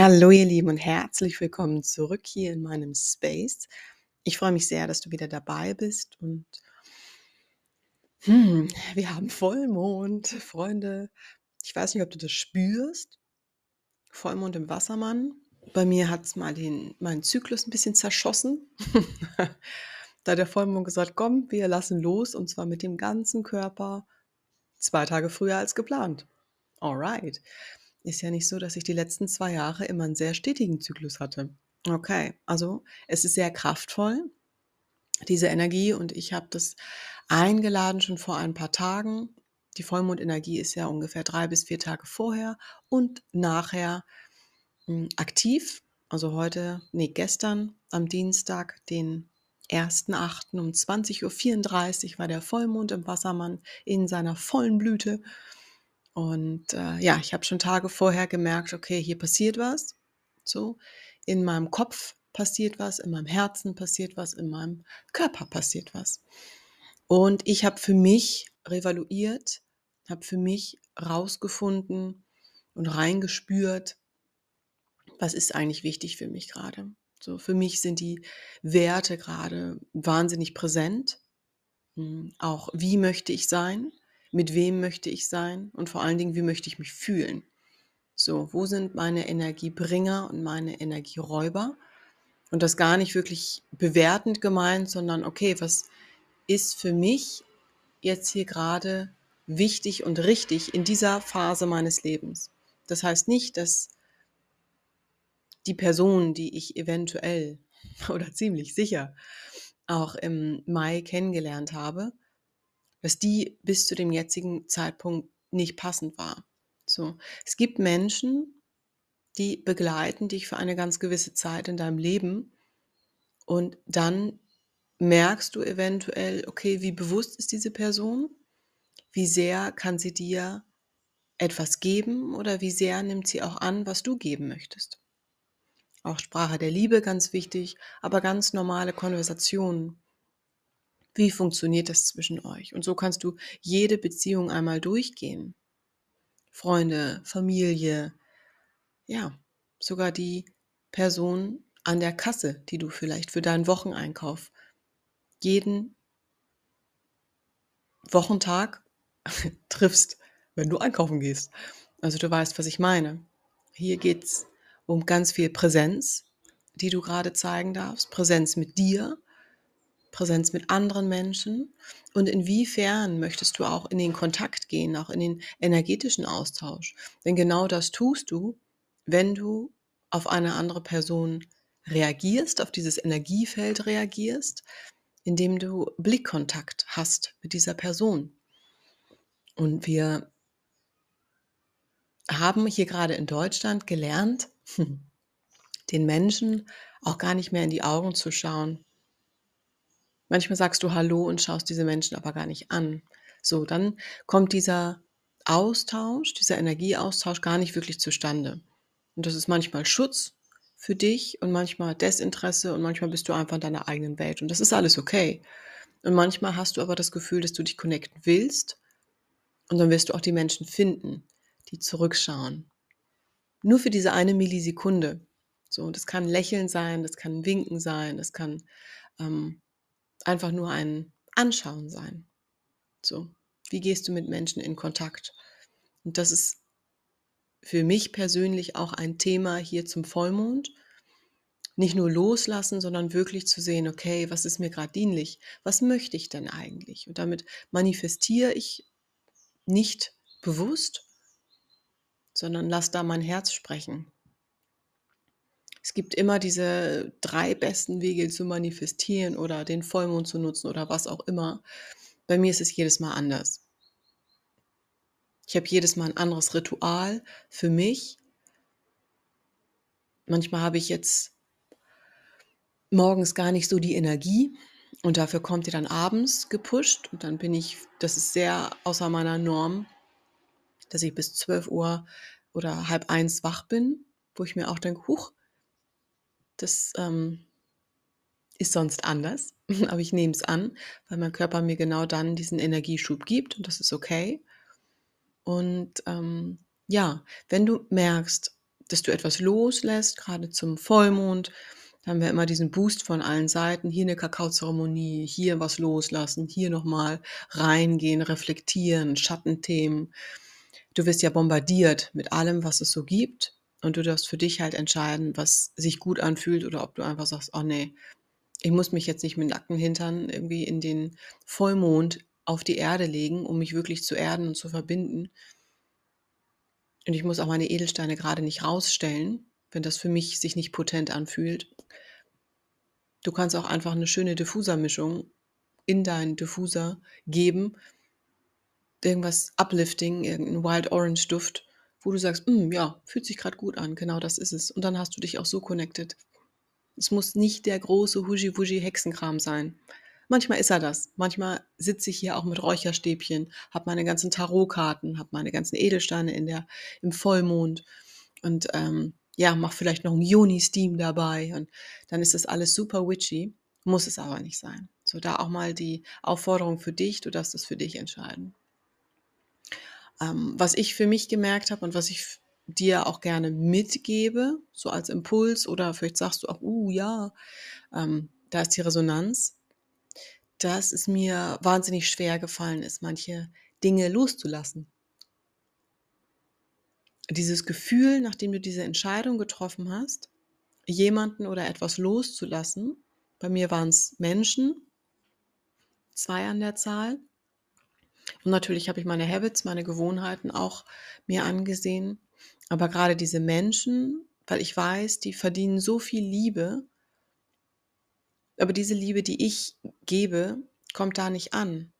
Hallo ihr Lieben und herzlich willkommen zurück hier in meinem Space. Ich freue mich sehr, dass du wieder dabei bist und hm, wir haben Vollmond, Freunde. Ich weiß nicht, ob du das spürst. Vollmond im Wassermann. Bei mir hat es mal den, meinen Zyklus ein bisschen zerschossen. da hat der Vollmond gesagt, komm, wir lassen los und zwar mit dem ganzen Körper zwei Tage früher als geplant. Alright. Ist ja nicht so, dass ich die letzten zwei Jahre immer einen sehr stetigen Zyklus hatte. Okay, also es ist sehr kraftvoll, diese Energie, und ich habe das eingeladen schon vor ein paar Tagen. Die Vollmondenergie ist ja ungefähr drei bis vier Tage vorher und nachher mh, hm, aktiv. Also heute, nee, gestern am Dienstag, den 1.8. um 20.34 Uhr war der Vollmond im Wassermann in seiner vollen Blüte. Und äh, ja, ich habe schon Tage vorher gemerkt, okay, hier passiert was. So, in meinem Kopf passiert was, in meinem Herzen passiert was, in meinem Körper passiert was. Und ich habe für mich revaluiert, habe für mich rausgefunden und reingespürt, was ist eigentlich wichtig für mich gerade. So, für mich sind die Werte gerade wahnsinnig präsent. Hm, auch wie möchte ich sein? Mit wem möchte ich sein und vor allen Dingen, wie möchte ich mich fühlen. So, wo sind meine Energiebringer und meine Energieräuber? Und das gar nicht wirklich bewertend gemeint, sondern okay, was ist für mich jetzt hier gerade wichtig und richtig in dieser Phase meines Lebens? Das heißt nicht, dass die Person, die ich eventuell oder ziemlich sicher auch im Mai kennengelernt habe, dass die bis zu dem jetzigen Zeitpunkt nicht passend war. So, es gibt Menschen, die begleiten dich für eine ganz gewisse Zeit in deinem Leben und dann merkst du eventuell, okay, wie bewusst ist diese Person? Wie sehr kann sie dir etwas geben oder wie sehr nimmt sie auch an, was du geben möchtest? Auch Sprache der Liebe ganz wichtig, aber ganz normale Konversationen. Wie funktioniert das zwischen euch? Und so kannst du jede Beziehung einmal durchgehen. Freunde, Familie, ja, sogar die Person an der Kasse, die du vielleicht für deinen Wocheneinkauf jeden Wochentag triffst, wenn du einkaufen gehst. Also du weißt, was ich meine. Hier geht es um ganz viel Präsenz, die du gerade zeigen darfst. Präsenz mit dir, Präsenz mit anderen Menschen und inwiefern möchtest du auch in den Kontakt gehen, auch in den energetischen Austausch. Denn genau das tust du, wenn du auf eine andere Person reagierst, auf dieses Energiefeld reagierst, indem du Blickkontakt hast mit dieser Person. Und wir haben hier gerade in Deutschland gelernt, den Menschen auch gar nicht mehr in die Augen zu schauen, Manchmal sagst du Hallo und schaust diese Menschen aber gar nicht an. So, dann kommt dieser Austausch, dieser Energieaustausch gar nicht wirklich zustande. Und das ist manchmal Schutz für dich und manchmal Desinteresse und manchmal bist du einfach in deiner eigenen Welt. Und das ist alles okay. Und manchmal hast du aber das Gefühl, dass du dich connecten willst und dann wirst du auch die Menschen finden, die zurückschauen. Nur für diese eine Millisekunde. So, das kann Lächeln sein, das kann Winken sein, das kann ähm, einfach nur ein Anschauen sein. So, wie gehst du mit Menschen in Kontakt? Und das ist für mich persönlich auch ein Thema hier zum Vollmond. Nicht nur loslassen, sondern wirklich zu sehen, okay, was ist mir gerade dienlich? Was möchte ich denn eigentlich? Und damit manifestiere ich nicht bewusst, sondern lass da mein Herz sprechen. Es gibt immer diese drei besten Wege zu manifestieren oder den Vollmond zu nutzen oder was auch immer. Bei mir ist es jedes Mal anders. Ich habe jedes Mal ein anderes Ritual für mich. Manchmal habe ich jetzt morgens gar nicht so die Energie und dafür kommt ihr dann abends gepusht und dann bin ich, das ist sehr außer meiner Norm, dass ich bis 12 Uhr oder halb eins wach bin, wo ich mir auch denke, huch, das ähm, ist sonst anders, aber ich nehme es an, weil mein Körper mir genau dann diesen Energieschub gibt und das ist okay. Und ähm, ja, wenn du merkst, dass du etwas loslässt, gerade zum Vollmond. Da haben wir immer diesen Boost von allen Seiten. Hier eine Kakaozeremonie, hier was loslassen, hier nochmal reingehen, reflektieren, Schattenthemen. Du wirst ja bombardiert mit allem, was es so gibt. Und du darfst für dich halt entscheiden, was sich gut anfühlt oder ob du einfach sagst, oh nee, ich muss mich jetzt nicht mit nackten Hintern irgendwie in den Vollmond auf die Erde legen, um mich wirklich zu erden und zu verbinden. Und ich muss auch meine Edelsteine gerade nicht rausstellen, wenn das für mich sich nicht potent anfühlt. Du kannst auch einfach eine schöne Diffusermischung in deinen Diffuser geben. Irgendwas Uplifting, irgendein Wild Orange Duft, wo du sagst, mm, ja, fühlt sich gerade gut an, genau das ist es. Und dann hast du dich auch so connected. Es muss nicht der große Huji-Wuji-Hexenkram sein. Manchmal ist er das. Manchmal sitze ich hier auch mit Räucherstäbchen, habe meine ganzen Tarotkarten, habe meine ganzen Edelsteine in der, im Vollmond und ähm, ja, mache vielleicht noch einen Juni-Steam dabei und dann ist das alles super witchy. Muss es aber nicht sein. So, da auch mal die Aufforderung für dich, du darfst es für dich entscheiden. Ähm, was ich für mich gemerkt habe und was ich dir auch gerne mitgebe, so als Impuls oder vielleicht sagst du auch, uh ja, ähm, da ist die Resonanz, dass es mir wahnsinnig schwer gefallen ist, manche Dinge loszulassen. Dieses Gefühl, nachdem du diese Entscheidung getroffen hast, jemanden oder etwas loszulassen, bei mir waren es Menschen, zwei an der Zahl. Und natürlich habe ich meine Habits, meine Gewohnheiten auch mir angesehen. Aber gerade diese Menschen, weil ich weiß, die verdienen so viel Liebe, aber diese Liebe, die ich gebe, kommt da nicht an.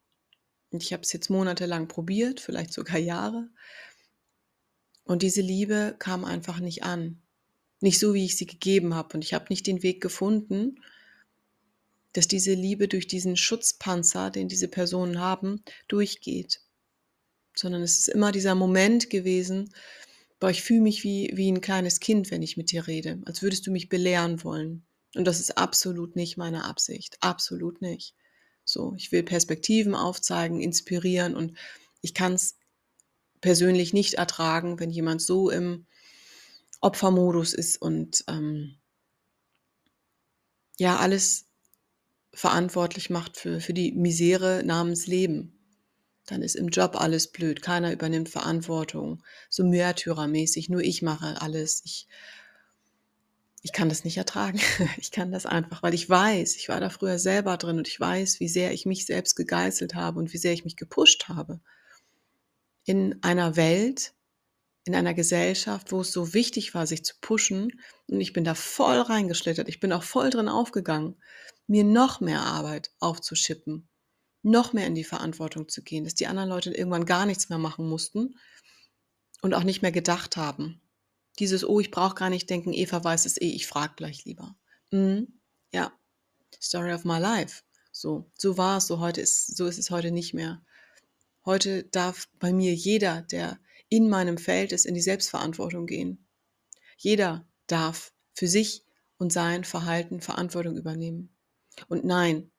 Und ich habe es jetzt monatelang probiert, vielleicht sogar Jahre. Und diese Liebe kam einfach nicht an. Nicht so, wie ich sie gegeben habe. Und ich habe nicht den Weg gefunden, dass diese Liebe durch diesen Schutzpanzer, den diese Personen haben, durchgeht. Sondern es ist immer dieser Moment gewesen, boah, ich fühle mich wie, wie ein kleines Kind, wenn ich mit dir rede, als würdest du mich belehren wollen. Und das ist absolut nicht meine Absicht. Absolut nicht. So, ich will Perspektiven aufzeigen, inspirieren und ich kann es persönlich nicht ertragen, wenn jemand so im Opfermodus ist und ähm, ja, alles verantwortlich macht für, für die Misere namens Leben. Dann ist im Job alles blöd, keiner übernimmt Verantwortung, so märtyrermäßig, nur ich mache alles. Ich ich kann das nicht ertragen. Ich kann das einfach, weil ich weiß, ich war da früher selber drin und ich weiß, wie sehr ich mich selbst gegeißelt habe und wie sehr ich mich gepusht habe. In einer Welt, in einer Gesellschaft, wo es so wichtig war, sich zu pushen. Und ich bin da voll reingeschlittert. Ich bin auch voll drin aufgegangen, mir noch mehr Arbeit aufzuschippen, noch mehr in die Verantwortung zu gehen, dass die anderen Leute irgendwann gar nichts mehr machen mussten und auch nicht mehr gedacht haben. Dieses, oh, ich brauche gar nicht denken, Eva weiß es eh, ich frage gleich lieber. Mhm. Ja, Story of my life. So, so war es, so heute ist, so ist es heute nicht mehr. Heute darf bei mir jeder, der in meinem Feld ist, in die Selbstverantwortung gehen. Jeder darf für sich und sein Verhalten Verantwortung übernehmen. Und nein,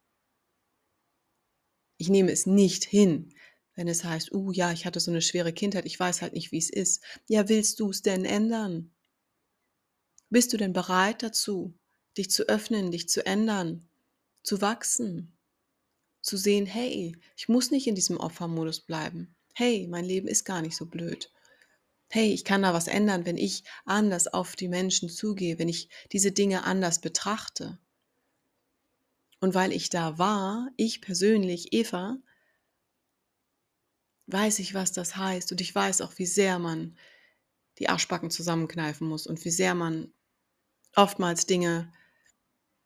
ich nehme es nicht hin, wenn es heißt, uh ja, ich hatte so eine schwere Kindheit, ich weiß halt nicht, wie es ist. Ja, willst du es denn ändern? Bist du denn bereit dazu, dich zu öffnen, dich zu ändern, zu wachsen, zu sehen, hey, ich muss nicht in diesem Opfermodus bleiben. Hey, mein Leben ist gar nicht so blöd. Hey, ich kann da was ändern, wenn ich anders auf die Menschen zugehe, wenn ich diese Dinge anders betrachte. Und weil ich da war, ich persönlich, Eva, weiß ich, was das heißt. Und ich weiß auch, wie sehr man die Arschbacken zusammenkneifen muss und wie sehr man oftmals Dinge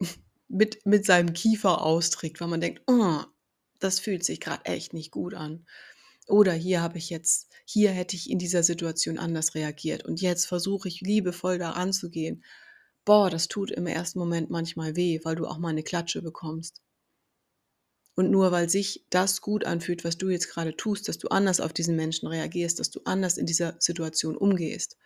mit, mit seinem Kiefer austrägt, weil man denkt, oh, das fühlt sich gerade echt nicht gut an. Oder hier habe ich jetzt, hier hätte ich in dieser Situation anders reagiert. Und jetzt versuche ich liebevoll da ranzugehen. Boah, das tut im ersten Moment manchmal weh, weil du auch mal eine Klatsche bekommst. Und nur weil sich das gut anfühlt, was du jetzt gerade tust, dass du anders auf diesen Menschen reagierst, dass du anders in dieser Situation umgehst,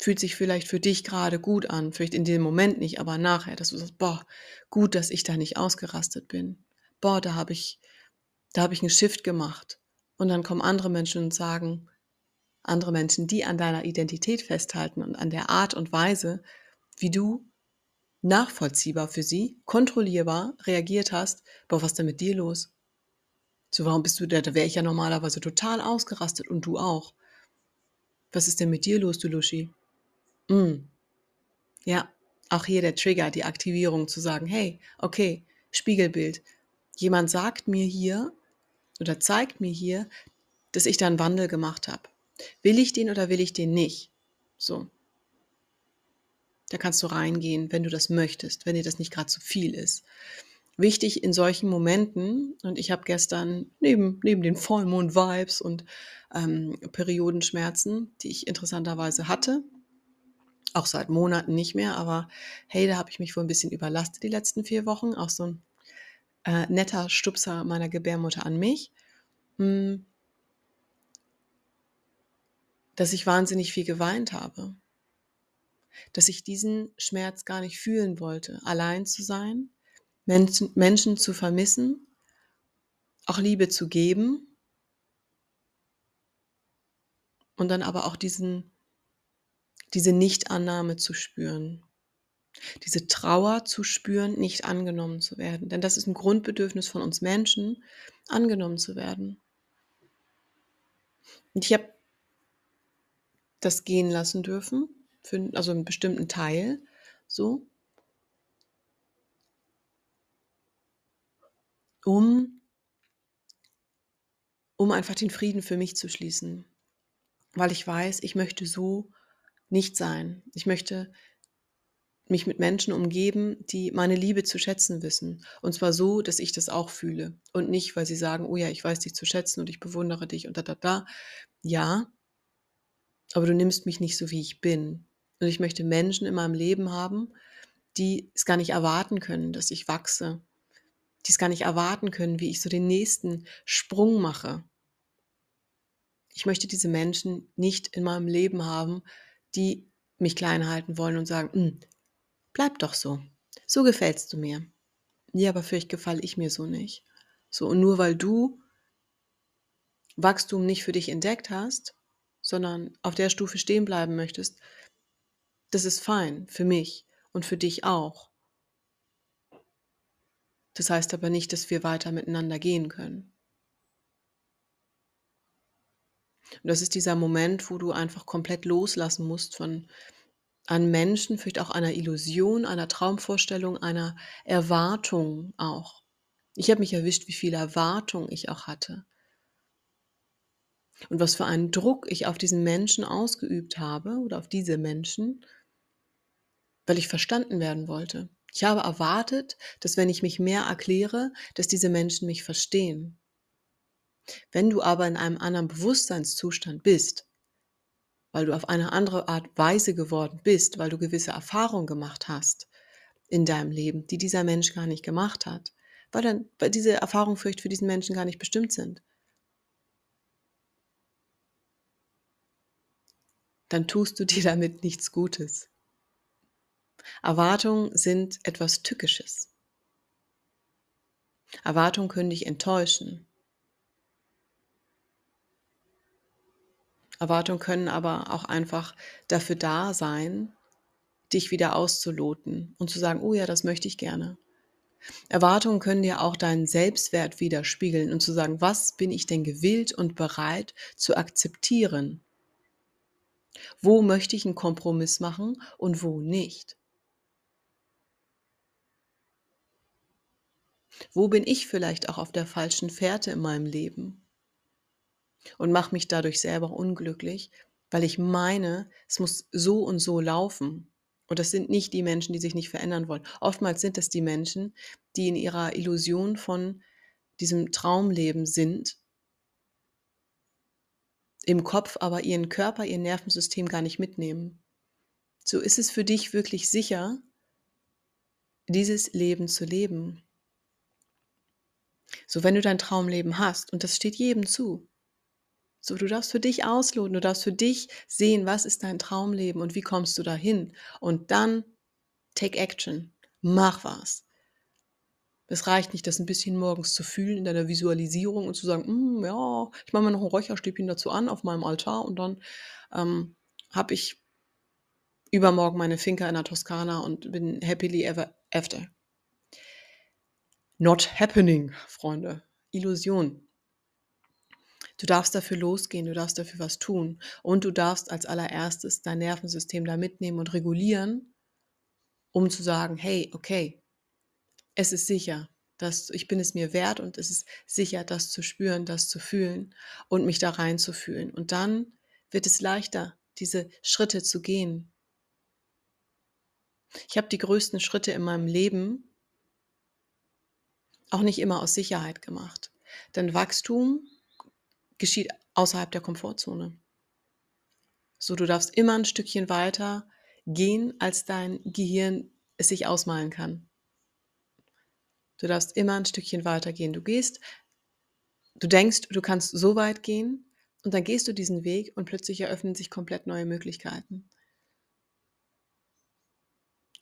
fühlt sich vielleicht für dich gerade gut an, vielleicht in dem Moment nicht, aber nachher, dass du sagst, boah, gut, dass ich da nicht ausgerastet bin. Boah, da habe ich, da habe ich einen Shift gemacht. Und dann kommen andere Menschen und sagen, andere Menschen, die an deiner Identität festhalten und an der Art und Weise, wie du nachvollziehbar für sie, kontrollierbar reagiert hast, boah, was ist denn mit dir los? So, warum bist du da? Da wäre ich ja normalerweise total ausgerastet und du auch. Was ist denn mit dir los, du Luschi? Mm. Ja, auch hier der Trigger, die Aktivierung zu sagen, hey, okay, Spiegelbild. Jemand sagt mir hier oder zeigt mir hier, dass ich da einen Wandel gemacht habe. Will ich den oder will ich den nicht? So. Da kannst du reingehen, wenn du das möchtest, wenn dir das nicht gerade zu viel ist. Wichtig in solchen Momenten, und ich habe gestern neben, neben den Vollmond-Vibes und ähm, Periodenschmerzen, die ich interessanterweise hatte, auch seit Monaten nicht mehr, aber hey, da habe ich mich wohl ein bisschen überlastet die letzten vier Wochen. Auch so ein äh, netter Stupser meiner Gebärmutter an mich. Hm, dass ich wahnsinnig viel geweint habe. Dass ich diesen Schmerz gar nicht fühlen wollte, allein zu sein, Menschen, Menschen zu vermissen, auch Liebe zu geben und dann aber auch diesen, diese Nichtannahme zu spüren. Diese Trauer zu spüren, nicht angenommen zu werden. Denn das ist ein Grundbedürfnis von uns Menschen, angenommen zu werden. Und ich habe das gehen lassen dürfen, für, also einen bestimmten Teil, so, um, um einfach den Frieden für mich zu schließen, weil ich weiß, ich möchte so nicht sein. Ich möchte mich mit Menschen umgeben, die meine Liebe zu schätzen wissen. Und zwar so, dass ich das auch fühle. Und nicht, weil sie sagen, oh ja, ich weiß dich zu schätzen und ich bewundere dich und da, da, da. Ja, aber du nimmst mich nicht so, wie ich bin. Und ich möchte Menschen in meinem Leben haben, die es gar nicht erwarten können, dass ich wachse, die es gar nicht erwarten können, wie ich so den nächsten Sprung mache. Ich möchte diese Menschen nicht in meinem Leben haben, die mich klein halten wollen und sagen, hm, bleib doch so. So gefällst du mir. Ja, aber vielleicht gefalle ich mir so nicht. So, und nur weil du Wachstum nicht für dich entdeckt hast, sondern auf der Stufe stehen bleiben möchtest, das ist fein für mich und für dich auch. Das heißt aber nicht, dass wir weiter miteinander gehen können. Und das ist dieser Moment, wo du einfach komplett loslassen musst von einem Menschen, vielleicht auch einer Illusion, einer Traumvorstellung, einer Erwartung auch. Ich habe mich erwischt, wie viel Erwartung ich auch hatte und was für einen Druck ich auf diesen Menschen ausgeübt habe oder auf diese Menschen, weil ich verstanden werden wollte. Ich habe erwartet, dass wenn ich mich mehr erkläre, dass diese Menschen mich verstehen. Wenn du aber in einem anderen Bewusstseinszustand bist, weil du auf eine andere Art Weise geworden bist, weil du gewisse Erfahrungen gemacht hast in deinem Leben, die dieser Mensch gar nicht gemacht hat, weil dann weil diese Erfahrungen vielleicht für diesen Menschen gar nicht bestimmt sind, dann tust du dir damit nichts Gutes. Erwartungen sind etwas Tückisches. Erwartungen können dich enttäuschen. Erwartungen können aber auch einfach dafür da sein, dich wieder auszuloten und zu sagen, oh ja, das möchte ich gerne. Erwartungen können dir auch deinen Selbstwert widerspiegeln und zu sagen, was bin ich denn gewillt und bereit zu akzeptieren? Wo möchte ich einen Kompromiss machen und wo nicht? Wo bin ich vielleicht auch auf der falschen Fährte in meinem Leben und mache mich dadurch selber unglücklich, weil ich meine, es muss so und so laufen. Und das sind nicht die Menschen, die sich nicht verändern wollen. Oftmals sind es die Menschen, die in ihrer Illusion von diesem Traumleben sind im Kopf aber ihren Körper, ihr Nervensystem gar nicht mitnehmen. So ist es für dich wirklich sicher, dieses Leben zu leben. So, wenn du dein Traumleben hast, und das steht jedem zu, so, du darfst für dich ausloten, du darfst für dich sehen, was ist dein Traumleben und wie kommst du dahin. Und dann take action, mach was. Es reicht nicht, das ein bisschen morgens zu fühlen in deiner Visualisierung und zu sagen, hm, ja, ich mache mir noch ein Räucherstäbchen dazu an auf meinem Altar und dann ähm, habe ich übermorgen meine Finca in der Toskana und bin happily ever after. Not happening, Freunde. Illusion. Du darfst dafür losgehen, du darfst dafür was tun und du darfst als allererstes dein Nervensystem da mitnehmen und regulieren, um zu sagen, hey, okay, es ist sicher, dass ich bin es mir wert und es ist sicher, das zu spüren, das zu fühlen und mich da reinzufühlen. Und dann wird es leichter, diese Schritte zu gehen. Ich habe die größten Schritte in meinem Leben auch nicht immer aus Sicherheit gemacht. Denn Wachstum geschieht außerhalb der Komfortzone. So, du darfst immer ein Stückchen weiter gehen, als dein Gehirn es sich ausmalen kann. Du darfst immer ein Stückchen weiter gehen. Du gehst, du denkst, du kannst so weit gehen und dann gehst du diesen Weg und plötzlich eröffnen sich komplett neue Möglichkeiten.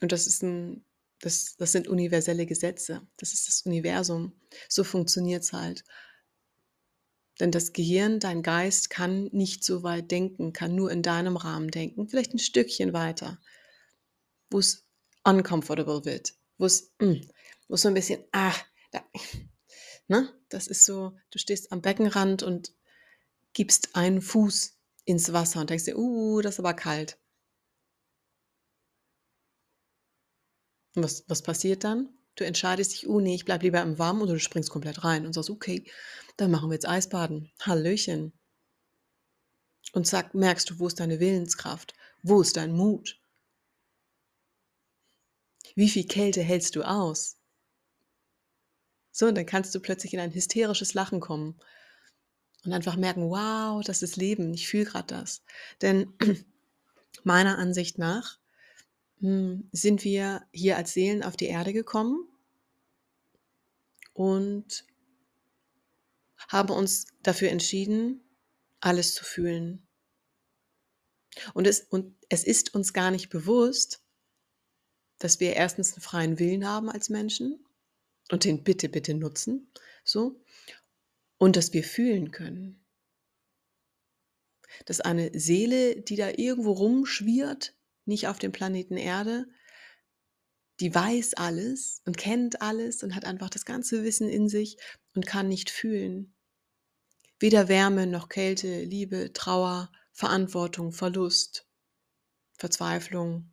Und das ist ein, das, das sind universelle Gesetze. Das ist das Universum. So funktioniert es halt. Denn das Gehirn, dein Geist kann nicht so weit denken, kann nur in deinem Rahmen denken, vielleicht ein Stückchen weiter, wo es uncomfortable wird, wo es, mm, wo es so ein bisschen, ah, da, ne? das ist so, du stehst am Beckenrand und gibst einen Fuß ins Wasser und denkst dir, uh, das ist aber kalt. Und was, was passiert dann? Du entscheidest dich, oh nee, ich bleib lieber im Warmen oder du springst komplett rein und sagst, okay, dann machen wir jetzt Eisbaden. Hallöchen. Und zack, merkst du, wo ist deine Willenskraft? Wo ist dein Mut? Wie viel Kälte hältst du aus? So, und dann kannst du plötzlich in ein hysterisches Lachen kommen und einfach merken, wow, das ist Leben, ich fühle gerade das. Denn meiner Ansicht nach hm, sind wir hier als Seelen auf die Erde gekommen und haben uns dafür entschieden, alles zu fühlen. Und es, und es ist uns gar nicht bewusst, dass wir erstens einen freien Willen haben als Menschen und den bitte, bitte nutzen, so, und dass wir fühlen können. Dass eine Seele, die da irgendwo rumschwirrt, nicht auf dem Planeten Erde, die weiß alles und kennt alles und hat einfach das ganze Wissen in sich und kann nicht fühlen. Weder Wärme noch Kälte, Liebe, Trauer, Verantwortung, Verlust, Verzweiflung.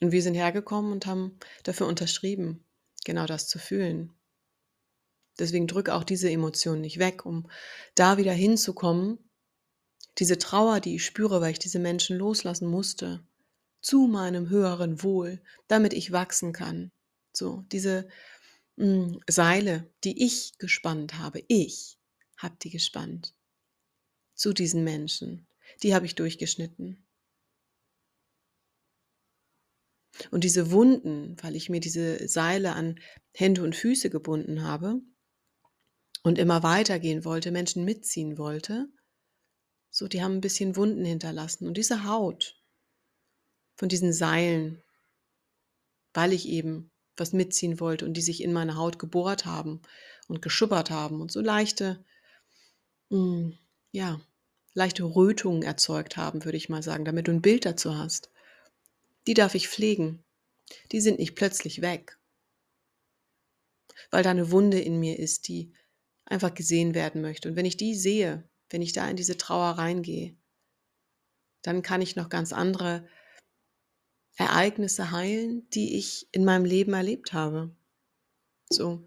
Und wir sind hergekommen und haben dafür unterschrieben, genau das zu fühlen. Deswegen drücke auch diese Emotionen nicht weg, um da wieder hinzukommen diese Trauer, die ich spüre, weil ich diese Menschen loslassen musste, zu meinem höheren Wohl, damit ich wachsen kann. So, diese mh, hm, Seile, die ich gespannt habe, ich habe die gespannt zu diesen Menschen, die habe ich durchgeschnitten. Und diese Wunden, weil ich mir diese Seile an Hände und Füße gebunden habe und immer weitergehen wollte, Menschen mitziehen wollte, so, die haben ein bisschen Wunden hinterlassen. Und diese Haut von diesen Seilen, weil ich eben was mitziehen wollte und die sich in meine Haut gebohrt haben und geschubbert haben und so leichte, mh, hm, ja, leichte Rötungen erzeugt haben, würde ich mal sagen, damit du ein Bild dazu hast. Die darf ich pflegen. Die sind nicht plötzlich weg. Weil da eine Wunde in mir ist, die einfach gesehen werden möchte. Und wenn ich die sehe, wenn ich da in diese Trauer reingehe, dann kann ich noch ganz andere Ereignisse heilen, die ich in meinem Leben erlebt habe. So.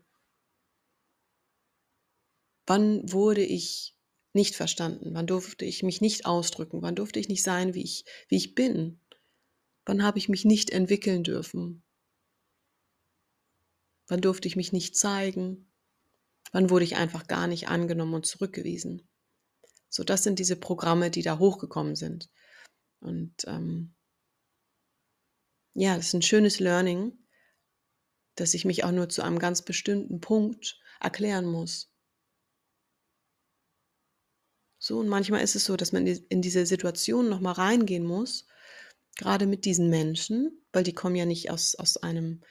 Wann wurde ich nicht verstanden? Wann durfte ich mich nicht ausdrücken? Wann durfte ich nicht sein, wie ich, wie ich bin? Wann habe ich mich nicht entwickeln dürfen? Wann durfte ich mich nicht zeigen? Wann wurde ich einfach gar nicht angenommen und zurückgewiesen? So, das sind diese Programme, die da hochgekommen sind. Und ähm, ja, das ist ein schönes Learning, dass ich mich auch nur zu einem ganz bestimmten Punkt erklären muss. So, und manchmal ist es so, dass man in diese Situation nochmal reingehen muss, Gerade mit diesen Menschen, weil die kommen ja nicht aus, aus einem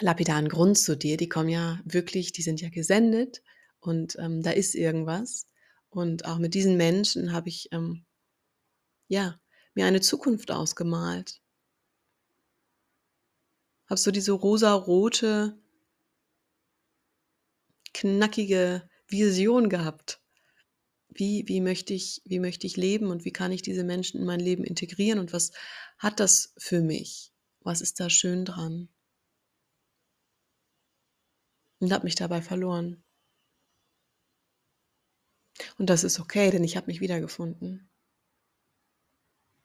lapidaren Grund zu dir, die kommen ja wirklich, die sind ja gesendet und ähm, da ist irgendwas. Und auch mit diesen Menschen habe ich ähm, ja mir eine Zukunft ausgemalt. Habe so diese rosa-rote, knackige Vision gehabt. Wie, wie, möchte ich, wie möchte ich leben und wie kann ich diese Menschen in mein Leben integrieren und was hat das für mich? Was ist da schön dran? Und habe mich dabei verloren. Und das ist okay, denn ich habe mich wiedergefunden.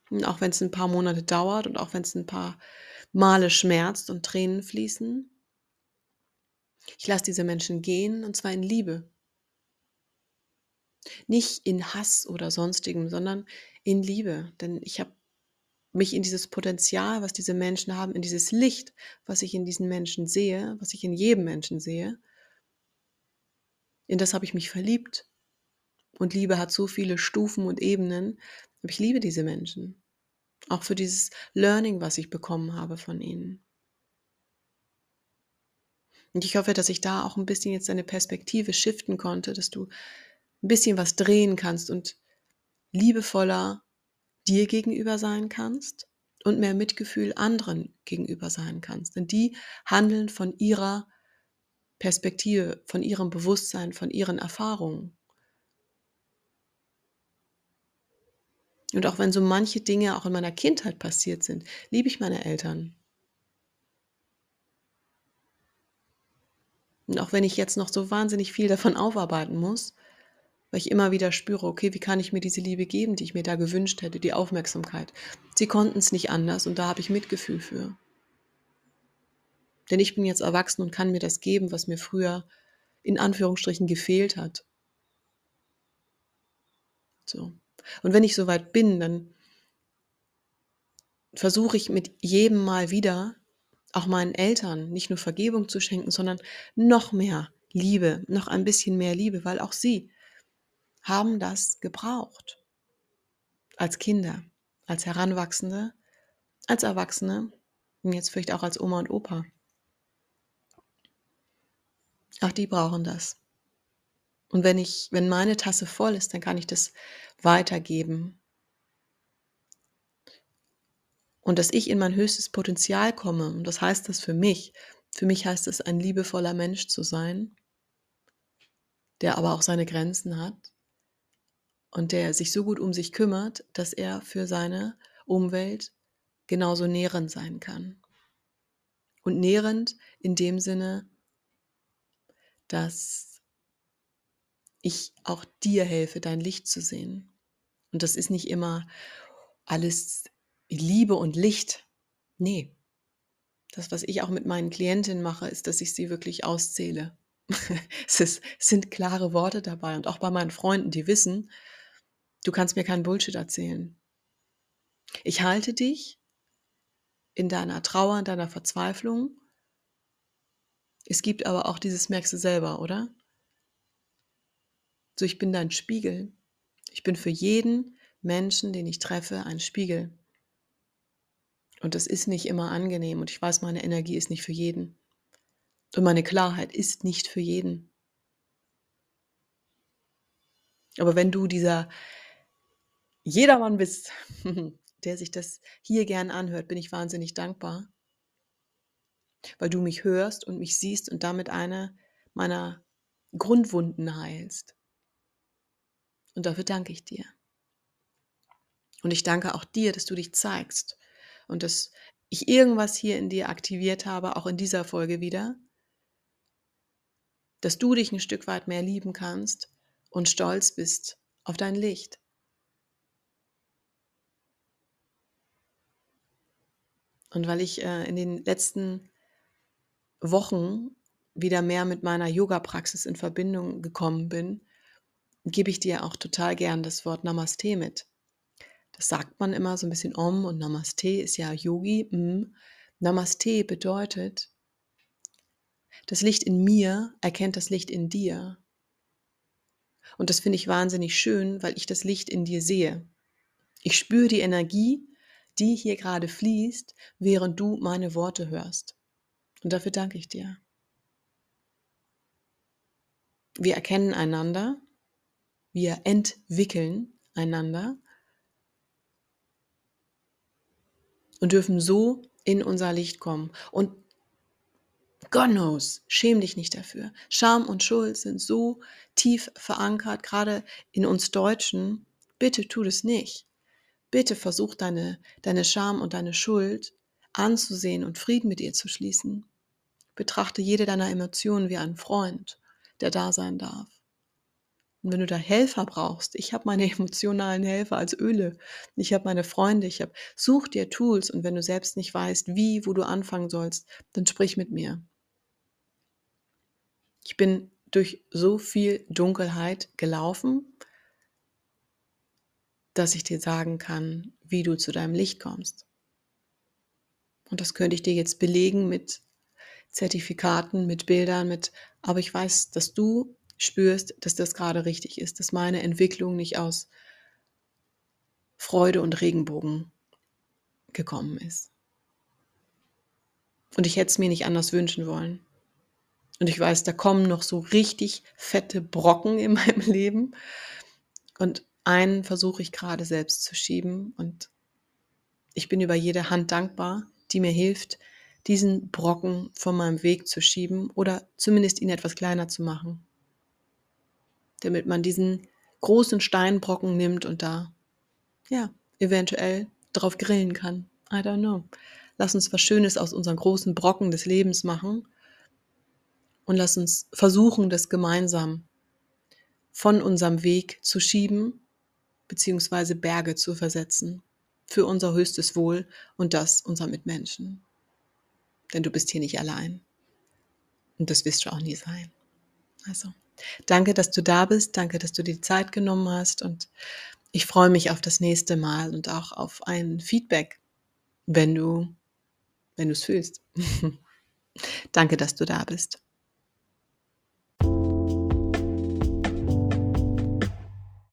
Und auch wenn es ein paar Monate dauert und auch wenn es ein paar Male schmerzt und Tränen fließen, ich lasse diese Menschen gehen und zwar in Liebe. Nicht in Hass oder sonstigem, sondern in Liebe. Denn ich habe mich in dieses Potenzial, was diese Menschen haben, in dieses Licht, was ich in diesen Menschen sehe, was ich in jedem Menschen sehe, in das habe ich mich verliebt. Und Liebe hat so viele Stufen und Ebenen. Aber ich liebe diese Menschen. Auch für dieses Learning, was ich bekommen habe von ihnen. Und ich hoffe, dass ich da auch ein bisschen jetzt deine Perspektive shiften konnte, dass du ein bisschen was drehen kannst und liebevoller dir gegenüber sein kannst und mehr Mitgefühl anderen gegenüber sein kannst. Denn die handeln von ihrer Perspektive, von ihrem Bewusstsein, von ihren Erfahrungen. Und auch wenn so manche Dinge auch in meiner Kindheit passiert sind, liebe ich meine Eltern. Und auch wenn ich jetzt noch so wahnsinnig viel davon aufarbeiten muss, weil ich immer wieder spüre, okay, wie kann ich mir diese Liebe geben, die ich mir da gewünscht hätte, die Aufmerksamkeit. Sie konnten es nicht anders und da habe ich Mitgefühl für. Denn ich bin jetzt erwachsen und kann mir das geben, was mir früher in Anführungsstrichen gefehlt hat. So. Und wenn ich soweit bin, dann versuche ich mit jedem Mal wieder auch meinen Eltern nicht nur Vergebung zu schenken, sondern noch mehr Liebe, noch ein bisschen mehr Liebe, weil auch sie haben das gebraucht. Als Kinder, als Heranwachsende, als Erwachsene und jetzt vielleicht auch als Oma und Opa. Auch die brauchen das. Und wenn ich, wenn meine Tasse voll ist, dann kann ich das weitergeben. Und dass ich in mein höchstes Potenzial komme, und das heißt das für mich, für mich heißt es, ein liebevoller Mensch zu sein, der aber auch seine Grenzen hat und der sich so gut um sich kümmert, dass er für seine Umwelt genauso nährend sein kann. Und nährend in dem Sinne, dass ich auch dir helfe, dein Licht zu sehen. Und das ist nicht immer alles Liebe und Licht. Nee. Das, was ich auch mit meinen Klientinnen mache, ist, dass ich sie wirklich auszähle. es, ist, es sind klare Worte dabei. Und auch bei meinen Freunden, die wissen, du kannst mir keinen Bullshit erzählen. Ich halte dich in deiner Trauer, in deiner Verzweiflung. Es gibt aber auch dieses, merkst du selber, oder? So, ich bin dein Spiegel. Ich bin für jeden Menschen, den ich treffe, ein Spiegel. Und das ist nicht immer angenehm und ich weiß, meine Energie ist nicht für jeden. Und meine Klarheit ist nicht für jeden. Aber wenn du dieser Jedermann bist, der sich das hier gern anhört, bin ich wahnsinnig dankbar, weil du mich hörst und mich siehst und damit eine meiner Grundwunden heilst. Und dafür danke ich dir. Und ich danke auch dir, dass du dich zeigst und dass ich irgendwas hier in dir aktiviert habe, auch in dieser Folge wieder, dass du dich ein Stück weit mehr lieben kannst und stolz bist auf dein Licht. Und weil ich äh, in den letzten Wochen wieder mehr mit meiner Yoga-Praxis in Verbindung gekommen bin, gebe ich dir auch total gern das Wort Namaste mit. Das sagt man immer so ein bisschen Om und Namaste ist ja Yogi. Mm. Namaste bedeutet, das Licht in mir erkennt das Licht in dir. Und das finde ich wahnsinnig schön, weil ich das Licht in dir sehe. Ich spüre die Energie, die hier gerade fließt, während du meine Worte hörst. Und dafür danke ich dir. Wir erkennen einander, wir entwickeln einander und dürfen so in unser Licht kommen. Und God knows, schäm dich nicht dafür. Scham und Schuld sind so tief verankert, gerade in uns Deutschen. Bitte tu das nicht. Bitte versuch deine, deine Scham und deine Schuld anzusehen und Frieden mit ihr zu schließen. Betrachte jede deiner Emotionen wie einen Freund, der da sein darf. Und wenn du da Helfer brauchst, ich habe meine emotionalen Helfer als Öle, ich habe meine Freunde, ich habe, such dir Tools und wenn du selbst nicht weißt, wie, wo du anfangen sollst, dann sprich mit mir. Ich bin durch so viel Dunkelheit gelaufen, dass ich dir sagen kann, wie du zu deinem Licht kommst. Und das könnte ich dir jetzt belegen mit Zertifikaten, mit Bildern, mit, aber ich weiß, dass du spürst, dass das gerade richtig ist, dass meine Entwicklung nicht aus Freude und Regenbogen gekommen ist. Und ich hätte es mir nicht anders wünschen wollen. Und ich weiß, da kommen noch so richtig fette Brocken in meinem Leben. Und einen versuche ich gerade selbst zu schieben. Und ich bin über jede Hand dankbar, die mir hilft, diesen Brocken von meinem Weg zu schieben oder zumindest ihn etwas kleiner zu machen. Damit man diesen großen Steinbrocken nimmt und da, ja, eventuell drauf grillen kann. I don't know. Lass uns was Schönes aus unseren großen Brocken des Lebens machen und lass uns versuchen, das gemeinsam von unserem Weg zu schieben, beziehungsweise Berge zu versetzen, für unser höchstes Wohl und das unserer Mitmenschen. Denn du bist hier nicht allein. Und das wirst du auch nie sein. Also, danke, dass du da bist, danke, dass du dir die Zeit genommen hast und ich freue mich auf das nächste Mal und auch auf ein Feedback, wenn du, wenn du es fühlst. danke, dass du da bist.